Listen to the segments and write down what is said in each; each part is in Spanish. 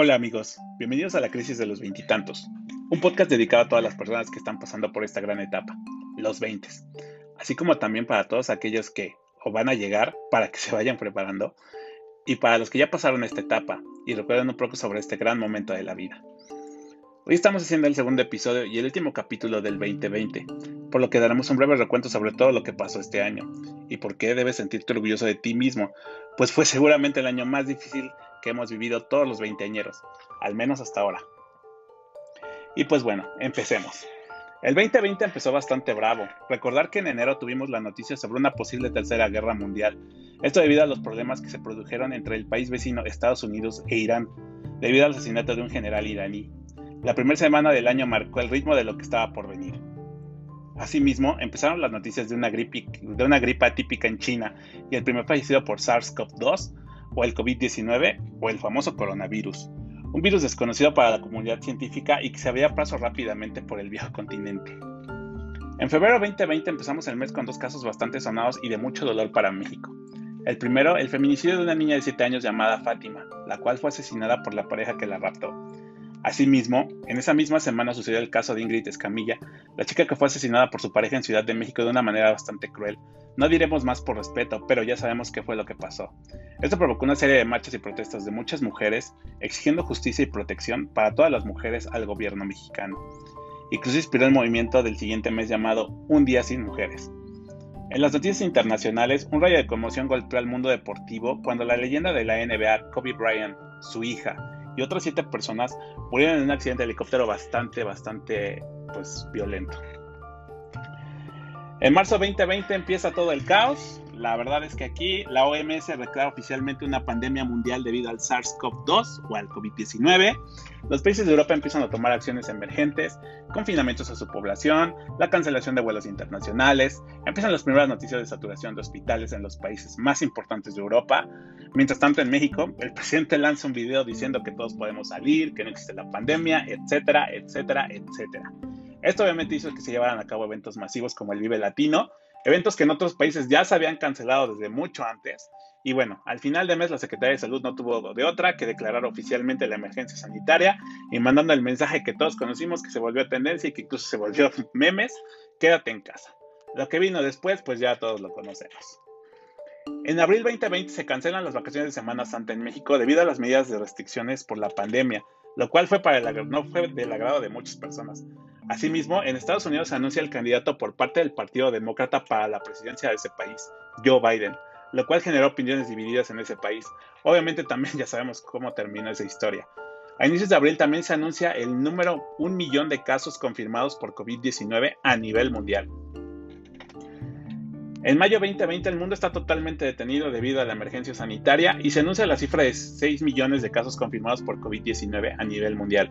Hola amigos, bienvenidos a la crisis de los veintitantos, un podcast dedicado a todas las personas que están pasando por esta gran etapa, los veintes, así como también para todos aquellos que o van a llegar para que se vayan preparando y para los que ya pasaron esta etapa y recuerden un poco sobre este gran momento de la vida. Hoy estamos haciendo el segundo episodio y el último capítulo del 2020, por lo que daremos un breve recuento sobre todo lo que pasó este año y por qué debes sentirte orgulloso de ti mismo, pues fue seguramente el año más difícil que hemos vivido todos los veinteañeros, al menos hasta ahora. Y pues bueno, empecemos. El 2020 empezó bastante bravo. Recordar que en enero tuvimos la noticia sobre una posible tercera guerra mundial. Esto debido a los problemas que se produjeron entre el país vecino Estados Unidos e Irán, debido al asesinato de un general iraní. La primera semana del año marcó el ritmo de lo que estaba por venir. Asimismo, empezaron las noticias de una, gripe, de una gripa típica en China y el primer fallecido por SARS-CoV-2 o el COVID-19 o el famoso coronavirus, un virus desconocido para la comunidad científica y que se había paso rápidamente por el viejo continente. En febrero 2020 empezamos el mes con dos casos bastante sonados y de mucho dolor para México. El primero, el feminicidio de una niña de 7 años llamada Fátima, la cual fue asesinada por la pareja que la raptó. Asimismo, en esa misma semana sucedió el caso de Ingrid Escamilla, la chica que fue asesinada por su pareja en Ciudad de México de una manera bastante cruel. No diremos más por respeto, pero ya sabemos qué fue lo que pasó. Esto provocó una serie de marchas y protestas de muchas mujeres exigiendo justicia y protección para todas las mujeres al gobierno mexicano. Incluso inspiró el movimiento del siguiente mes llamado Un día sin mujeres. En las noticias internacionales, un rayo de conmoción golpeó al mundo deportivo cuando la leyenda de la NBA, Kobe Bryant, su hija, y otras siete personas murieron en un accidente de helicóptero bastante, bastante, pues, violento. En marzo 2020 empieza todo el caos. La verdad es que aquí la OMS declara oficialmente una pandemia mundial debido al SARS-CoV-2 o al COVID-19. Los países de Europa empiezan a tomar acciones emergentes, confinamientos a su población, la cancelación de vuelos internacionales, empiezan las primeras noticias de saturación de hospitales en los países más importantes de Europa. Mientras tanto, en México, el presidente lanza un video diciendo que todos podemos salir, que no existe la pandemia, etcétera, etcétera, etcétera. Esto obviamente hizo que se llevaran a cabo eventos masivos como el Vive Latino, eventos que en otros países ya se habían cancelado desde mucho antes. Y bueno, al final de mes la Secretaría de Salud no tuvo de otra que declarar oficialmente la emergencia sanitaria y mandando el mensaje que todos conocimos que se volvió tendencia y que incluso se volvió memes, quédate en casa. Lo que vino después, pues ya todos lo conocemos. En abril 2020 se cancelan las vacaciones de Semana Santa en México debido a las medidas de restricciones por la pandemia, lo cual fue el, no fue del agrado de muchas personas. Asimismo, en Estados Unidos se anuncia el candidato por parte del Partido Demócrata para la presidencia de ese país, Joe Biden, lo cual generó opiniones divididas en ese país. Obviamente también ya sabemos cómo terminó esa historia. A inicios de abril también se anuncia el número un millón de casos confirmados por COVID-19 a nivel mundial. En mayo 2020 el mundo está totalmente detenido debido a la emergencia sanitaria y se anuncia la cifra de 6 millones de casos confirmados por COVID-19 a nivel mundial.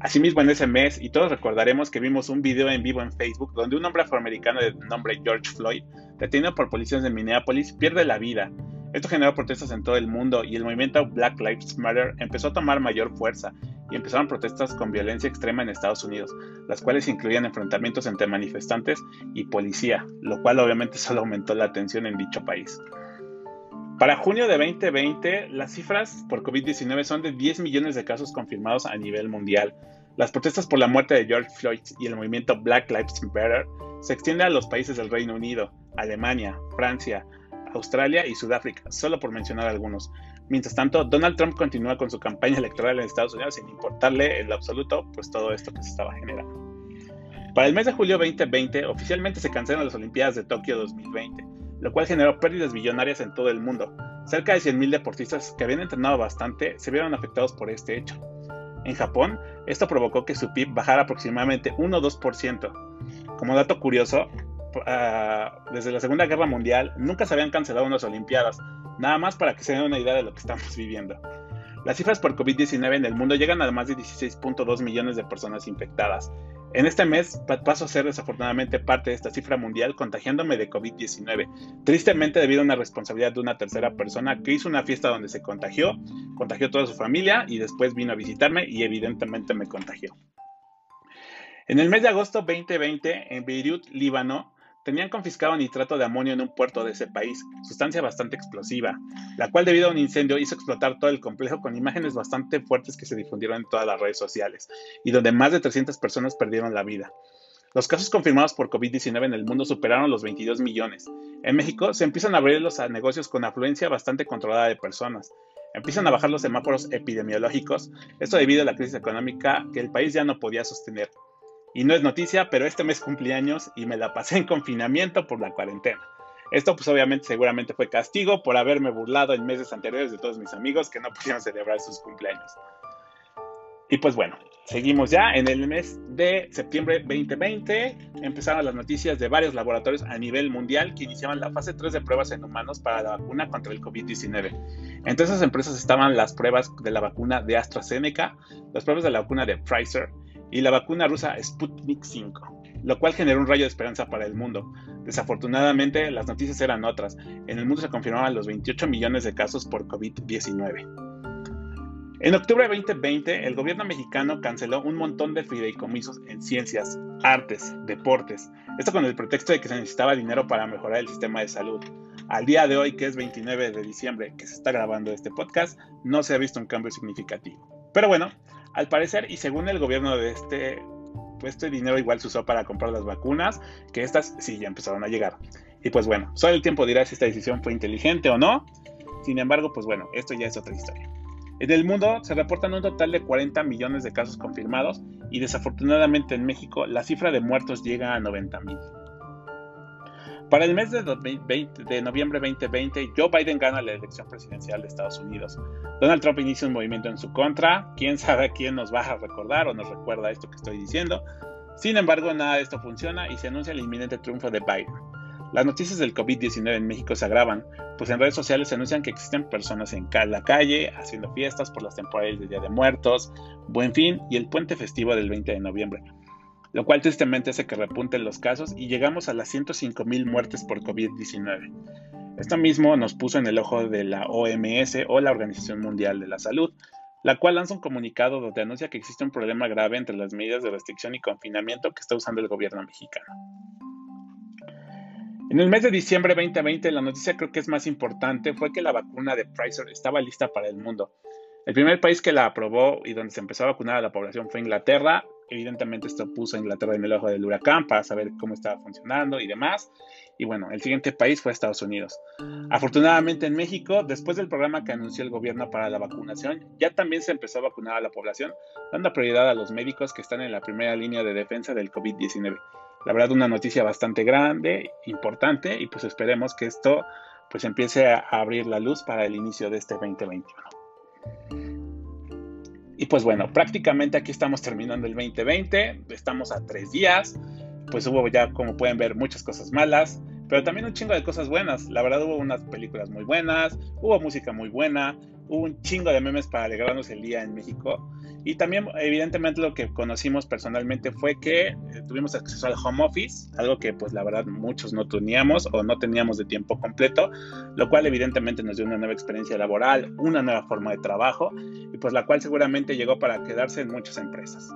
Asimismo, en ese mes, y todos recordaremos que vimos un video en vivo en Facebook donde un hombre afroamericano de nombre George Floyd, detenido por policías de Minneapolis, pierde la vida. Esto generó protestas en todo el mundo y el movimiento Black Lives Matter empezó a tomar mayor fuerza y empezaron protestas con violencia extrema en Estados Unidos, las cuales incluían enfrentamientos entre manifestantes y policía, lo cual obviamente solo aumentó la tensión en dicho país. Para junio de 2020, las cifras por COVID-19 son de 10 millones de casos confirmados a nivel mundial. Las protestas por la muerte de George Floyd y el movimiento Black Lives Matter se extienden a los países del Reino Unido, Alemania, Francia, Australia y Sudáfrica, solo por mencionar algunos. Mientras tanto, Donald Trump continúa con su campaña electoral en Estados Unidos sin importarle en lo absoluto pues todo esto que se estaba generando. Para el mes de julio 2020, oficialmente se cancelan las Olimpiadas de Tokio 2020 lo cual generó pérdidas millonarias en todo el mundo. Cerca de 100.000 deportistas que habían entrenado bastante se vieron afectados por este hecho. En Japón, esto provocó que su PIB bajara aproximadamente 1 o 2%. Como dato curioso, ah, desde la Segunda Guerra Mundial nunca se habían cancelado unas Olimpiadas, nada más para que se den una idea de lo que estamos viviendo. Las cifras por COVID-19 en el mundo llegan a más de 16.2 millones de personas infectadas, en este mes paso a ser desafortunadamente parte de esta cifra mundial contagiándome de COVID-19, tristemente debido a una responsabilidad de una tercera persona que hizo una fiesta donde se contagió, contagió a toda su familia y después vino a visitarme y evidentemente me contagió. En el mes de agosto 2020, en Beirut, Líbano, tenían confiscado nitrato de amonio en un puerto de ese país, sustancia bastante explosiva, la cual debido a un incendio hizo explotar todo el complejo con imágenes bastante fuertes que se difundieron en todas las redes sociales y donde más de 300 personas perdieron la vida. Los casos confirmados por COVID-19 en el mundo superaron los 22 millones. En México se empiezan a abrir los negocios con afluencia bastante controlada de personas. Empiezan a bajar los semáforos epidemiológicos, esto debido a la crisis económica que el país ya no podía sostener. Y no es noticia, pero este mes cumplí años y me la pasé en confinamiento por la cuarentena. Esto pues obviamente seguramente fue castigo por haberme burlado en meses anteriores de todos mis amigos que no pudieron celebrar sus cumpleaños. Y pues bueno, seguimos ya en el mes de septiembre 2020. Empezaron las noticias de varios laboratorios a nivel mundial que iniciaban la fase 3 de pruebas en humanos para la vacuna contra el COVID-19. Entre esas empresas estaban las pruebas de la vacuna de AstraZeneca, las pruebas de la vacuna de Pfizer, y la vacuna rusa Sputnik 5, lo cual generó un rayo de esperanza para el mundo. Desafortunadamente, las noticias eran otras. En el mundo se confirmaban los 28 millones de casos por COVID-19. En octubre de 2020, el gobierno mexicano canceló un montón de fideicomisos en ciencias, artes, deportes, esto con el pretexto de que se necesitaba dinero para mejorar el sistema de salud. Al día de hoy, que es 29 de diciembre, que se está grabando este podcast, no se ha visto un cambio significativo. Pero bueno, al parecer, y según el gobierno de este, pues este dinero igual se usó para comprar las vacunas, que estas sí ya empezaron a llegar. Y pues bueno, solo el tiempo dirá si esta decisión fue inteligente o no. Sin embargo, pues bueno, esto ya es otra historia. En el mundo se reportan un total de 40 millones de casos confirmados y desafortunadamente en México la cifra de muertos llega a 90 mil. Para el mes de, de noviembre 2020, Joe Biden gana la elección presidencial de Estados Unidos. Donald Trump inicia un movimiento en su contra. Quién sabe quién nos va a recordar o nos recuerda esto que estoy diciendo. Sin embargo, nada de esto funciona y se anuncia el inminente triunfo de Biden. Las noticias del COVID-19 en México se agravan, pues en redes sociales se anuncian que existen personas en la calle haciendo fiestas por las temporadas de Día de Muertos, Buen Fin y el puente festivo del 20 de noviembre lo cual tristemente hace que repunten los casos y llegamos a las 105 mil muertes por COVID-19. Esto mismo nos puso en el ojo de la OMS o la Organización Mundial de la Salud, la cual lanza un comunicado donde anuncia que existe un problema grave entre las medidas de restricción y confinamiento que está usando el gobierno mexicano. En el mes de diciembre 2020, la noticia creo que es más importante fue que la vacuna de Pfizer estaba lista para el mundo. El primer país que la aprobó y donde se empezó a vacunar a la población fue Inglaterra, Evidentemente esto puso a Inglaterra en el ojo del huracán para saber cómo estaba funcionando y demás. Y bueno, el siguiente país fue Estados Unidos. Afortunadamente en México, después del programa que anunció el gobierno para la vacunación, ya también se empezó a vacunar a la población, dando prioridad a los médicos que están en la primera línea de defensa del COVID-19. La verdad, una noticia bastante grande, importante, y pues esperemos que esto pues empiece a abrir la luz para el inicio de este 2021. Y pues bueno, prácticamente aquí estamos terminando el 2020, estamos a tres días, pues hubo ya, como pueden ver, muchas cosas malas, pero también un chingo de cosas buenas. La verdad hubo unas películas muy buenas, hubo música muy buena, hubo un chingo de memes para alegrarnos el día en México. Y también, evidentemente, lo que conocimos personalmente fue que eh, tuvimos acceso al home office, algo que, pues, la verdad, muchos no teníamos o no teníamos de tiempo completo, lo cual, evidentemente, nos dio una nueva experiencia laboral, una nueva forma de trabajo, y pues la cual seguramente llegó para quedarse en muchas empresas.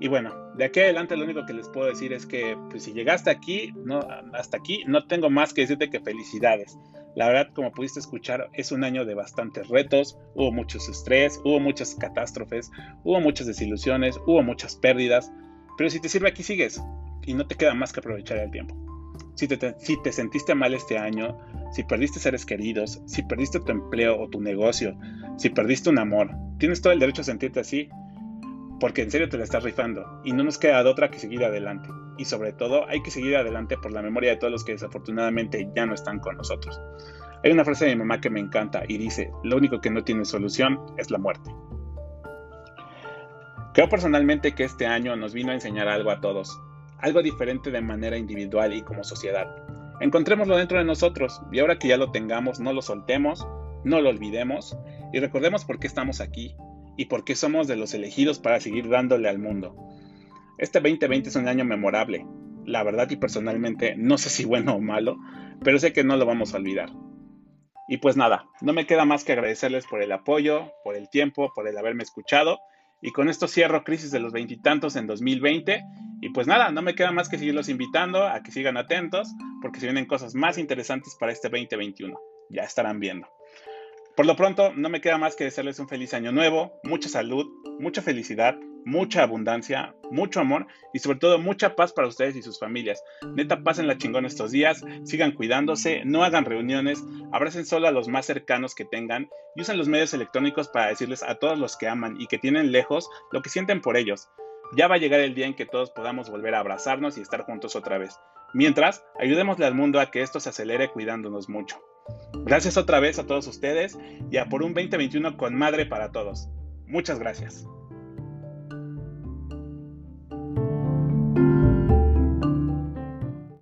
Y bueno, de aquí adelante lo único que les puedo decir es que pues, si llegaste aquí, no, hasta aquí, no tengo más que decirte que felicidades. La verdad, como pudiste escuchar, es un año de bastantes retos, hubo muchos estrés, hubo muchas catástrofes, hubo muchas desilusiones, hubo muchas pérdidas, pero si te sirve aquí sigues y no te queda más que aprovechar el tiempo. Si te, si te sentiste mal este año, si perdiste seres queridos, si perdiste tu empleo o tu negocio, si perdiste un amor, tienes todo el derecho a sentirte así porque en serio te la estás rifando y no nos queda de otra que seguir adelante. Y sobre todo hay que seguir adelante por la memoria de todos los que desafortunadamente ya no están con nosotros. Hay una frase de mi mamá que me encanta y dice, lo único que no tiene solución es la muerte. Creo personalmente que este año nos vino a enseñar algo a todos, algo diferente de manera individual y como sociedad. Encontrémoslo dentro de nosotros y ahora que ya lo tengamos, no lo soltemos, no lo olvidemos y recordemos por qué estamos aquí y por qué somos de los elegidos para seguir dándole al mundo. Este 2020 es un año memorable. La verdad y personalmente no sé si bueno o malo, pero sé que no lo vamos a olvidar. Y pues nada, no me queda más que agradecerles por el apoyo, por el tiempo, por el haberme escuchado Y con esto cierro Crisis de los Veintitantos en 2020. Y pues nada, no me queda más que seguirlos invitando a que sigan atentos, porque se vienen cosas más interesantes para este 2021. Ya estarán viendo. Por lo pronto, no me queda más que desearles un feliz año nuevo, mucha salud, mucha felicidad, mucha abundancia, mucho amor y sobre todo mucha paz para ustedes y sus familias. Neta, pasen la chingón estos días, sigan cuidándose, no hagan reuniones, abracen solo a los más cercanos que tengan y usen los medios electrónicos para decirles a todos los que aman y que tienen lejos lo que sienten por ellos. Ya va a llegar el día en que todos podamos volver a abrazarnos y estar juntos otra vez. Mientras, ayudémosle al mundo a que esto se acelere cuidándonos mucho. Gracias otra vez a todos ustedes y a por un 2021 con madre para todos. Muchas gracias.